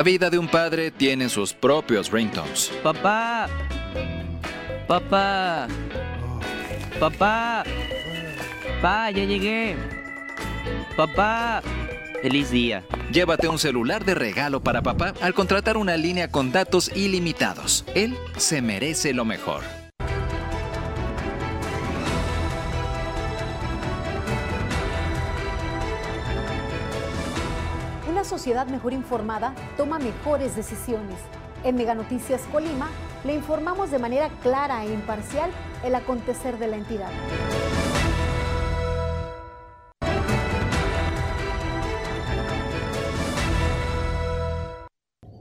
La vida de un padre tiene sus propios ringtones. Papá. Papá. Papá. Papá, ya llegué. Papá. Feliz día. Llévate un celular de regalo para papá al contratar una línea con datos ilimitados. Él se merece lo mejor. Sociedad mejor informada toma mejores decisiones. En Mega Noticias Colima le informamos de manera clara e imparcial el acontecer de la entidad.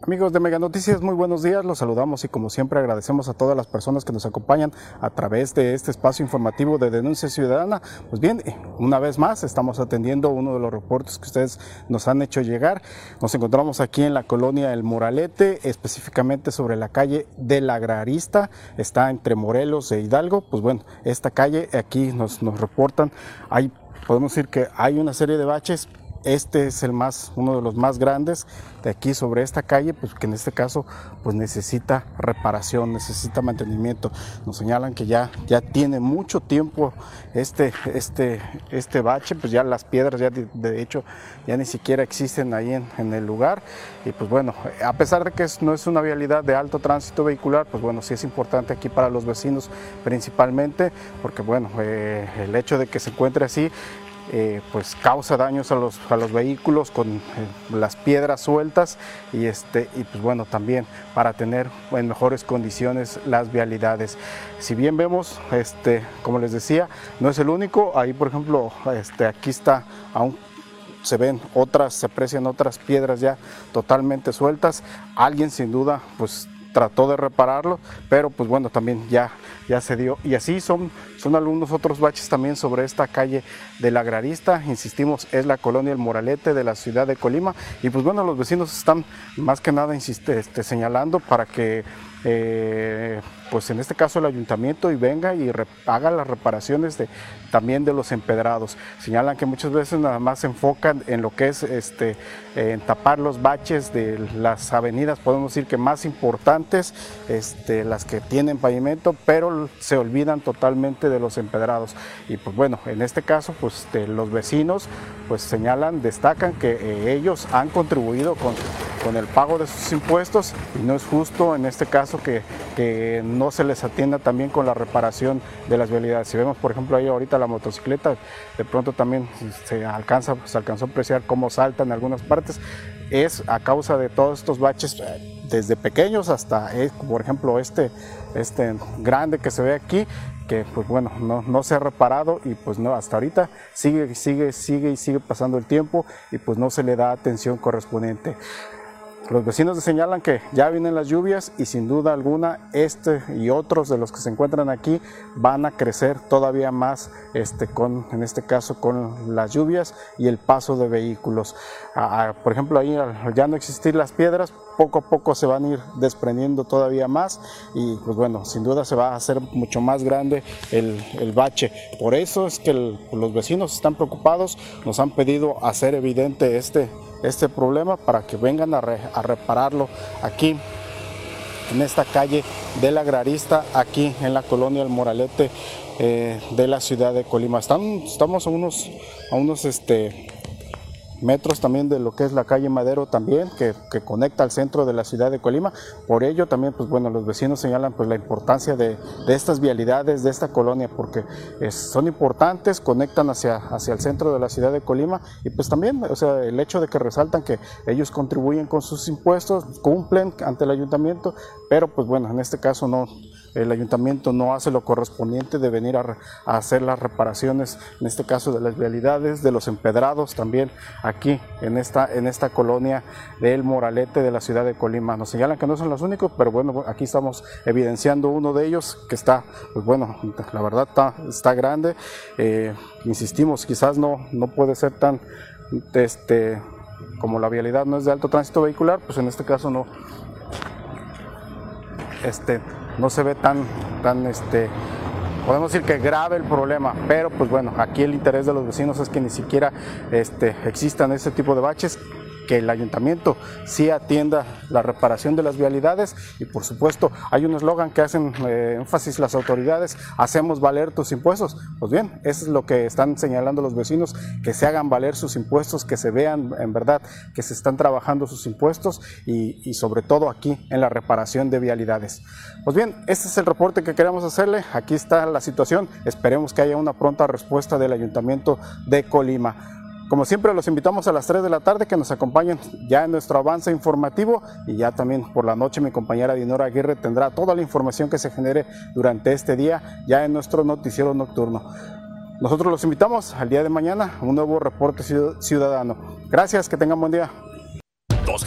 Amigos de Mega Noticias, muy buenos días. Los saludamos y como siempre agradecemos a todas las personas que nos acompañan a través de este espacio informativo de Denuncia Ciudadana. Pues bien, una vez más estamos atendiendo uno de los reportes que ustedes nos han hecho llegar. Nos encontramos aquí en la colonia El Moralete, específicamente sobre la calle del Agrarista. Está entre Morelos e Hidalgo. Pues bueno, esta calle aquí nos, nos reportan, hay, podemos decir que hay una serie de baches este es el más, uno de los más grandes de aquí sobre esta calle, pues que en este caso pues necesita reparación, necesita mantenimiento. Nos señalan que ya, ya tiene mucho tiempo este, este, este bache, pues ya las piedras ya de, hecho ya ni siquiera existen ahí en, el lugar. Y pues bueno, a pesar de que no es una vialidad de alto tránsito vehicular, pues bueno, sí es importante aquí para los vecinos principalmente, porque bueno, eh, el hecho de que se encuentre así eh, pues causa daños a los, a los vehículos con eh, las piedras sueltas y, este, y pues bueno, también para tener en mejores condiciones las vialidades. Si bien vemos, este, como les decía, no es el único, ahí por ejemplo, este, aquí está aún se ven otras, se aprecian otras piedras ya totalmente sueltas. Alguien sin duda pues trató de repararlo, pero pues bueno, también ya, ya se dio. Y así son, son algunos otros baches también sobre esta calle del Agrarista, insistimos, es la colonia El Moralete de la ciudad de Colima. Y pues bueno, los vecinos están más que nada insiste, este, señalando para que eh, pues en este caso el ayuntamiento y venga y haga las reparaciones de, también de los empedrados. Señalan que muchas veces nada más se enfocan en lo que es este, en tapar los baches de las avenidas, podemos decir que más importantes, este, las que tienen pavimento, pero se olvidan totalmente de los empedrados. Y pues bueno, en este caso pues este, los vecinos pues señalan, destacan que eh, ellos han contribuido con, con el pago de sus impuestos y no es justo en este caso que, que no se les atienda también con la reparación de las vialidades. Si vemos, por ejemplo, ahí ahorita la motocicleta, de pronto también se alcanza, se alcanzó a apreciar cómo salta en algunas partes, es a causa de todos estos baches desde pequeños hasta, eh, por ejemplo, este, este grande que se ve aquí, que pues bueno, no, no, se ha reparado y pues no, hasta ahorita sigue, sigue, sigue y sigue pasando el tiempo y pues no se le da atención correspondiente. Los vecinos señalan que ya vienen las lluvias y sin duda alguna este y otros de los que se encuentran aquí van a crecer todavía más este, con, en este caso con las lluvias y el paso de vehículos. por ejemplo, ahí ya no existir las piedras, poco a poco se van a ir desprendiendo todavía más y pues bueno, sin duda se va a hacer mucho más grande el, el bache. Por eso es que los vecinos están preocupados, nos han pedido hacer evidente este este problema para que vengan a, repararlo aquí en esta calle del agrarista, aquí en la colonia El Moralete eh, de la ciudad de Colima. estamos a unos, a unos este, metros también de lo que es la calle Madero también, que, conecta al centro de la ciudad de Colima. Por ello también, pues bueno, los vecinos señalan pues la importancia de, estas vialidades, de esta colonia, porque son importantes, conectan hacia, hacia el centro de la ciudad de Colima y pues también, o sea, el hecho de que resaltan que ellos contribuyen con sus impuestos, cumplen ante el ayuntamiento, pero pues bueno, en este caso no, el ayuntamiento no hace lo correspondiente de venir a, hacer las reparaciones, en este caso de las vialidades, de los empedrados también aquí en esta, en esta colonia del Moralete de la ciudad de Colima. Nos señalan que no son los únicos, pero bueno, aquí estamos evidenciando uno de ellos que está, pues bueno, la verdad está, está grande. Eh, insistimos, quizás no, no puede ser tan, este, como la vialidad no es de alto tránsito vehicular, pues en este caso no, este, no se ve tan, tan este, podemos decir que grave el problema, pero pues bueno, aquí el interés de los vecinos es que ni siquiera este, existan ese tipo de baches que el ayuntamiento sí atienda la reparación de las vialidades y por supuesto hay un eslogan que hacen eh, énfasis las autoridades, hacemos valer tus impuestos. Pues bien, eso es lo que están señalando los vecinos, que se hagan valer sus impuestos, que se vean en verdad que se están trabajando sus impuestos y, y sobre todo aquí en la reparación de vialidades. Pues bien, este es el reporte que queremos hacerle, aquí está la situación, esperemos que haya una pronta respuesta del ayuntamiento de Colima. Como siempre, los invitamos a las 3 de la tarde que nos acompañen ya en nuestro avance informativo y ya también por la noche mi compañera Dinora Aguirre tendrá toda la información que se genere durante este día ya en nuestro noticiero nocturno. Nosotros los invitamos al día de mañana a un nuevo reporte ciudadano. Gracias, que tengan buen día. 2